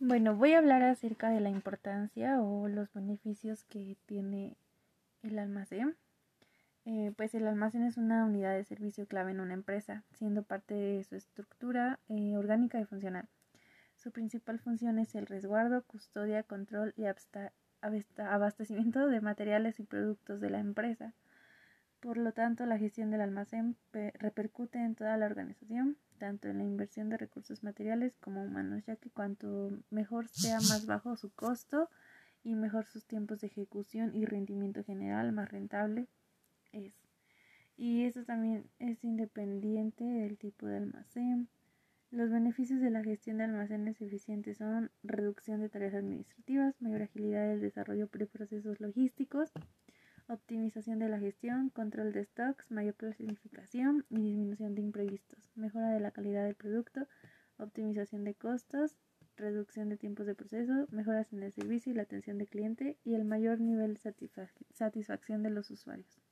Bueno, voy a hablar acerca de la importancia o los beneficios que tiene el almacén. Eh, pues el almacén es una unidad de servicio clave en una empresa, siendo parte de su estructura eh, orgánica y funcional. Su principal función es el resguardo, custodia, control y abastecimiento de materiales y productos de la empresa. Por lo tanto, la gestión del almacén repercute en toda la organización, tanto la inversión de recursos materiales como humanos, ya que cuanto mejor sea más bajo su costo y mejor sus tiempos de ejecución y rendimiento general, más rentable es. Y eso también es independiente del tipo de almacén. Los beneficios de la gestión de almacenes eficientes son reducción de tareas administrativas, mayor agilidad del desarrollo de procesos logísticos, optimización de la gestión, control de stocks, mayor planificación y disminución de imprevistos, mejora de la calidad del producto, optimización de costos, reducción de tiempos de proceso, mejoras en el servicio y la atención del cliente y el mayor nivel de satisfacción de los usuarios.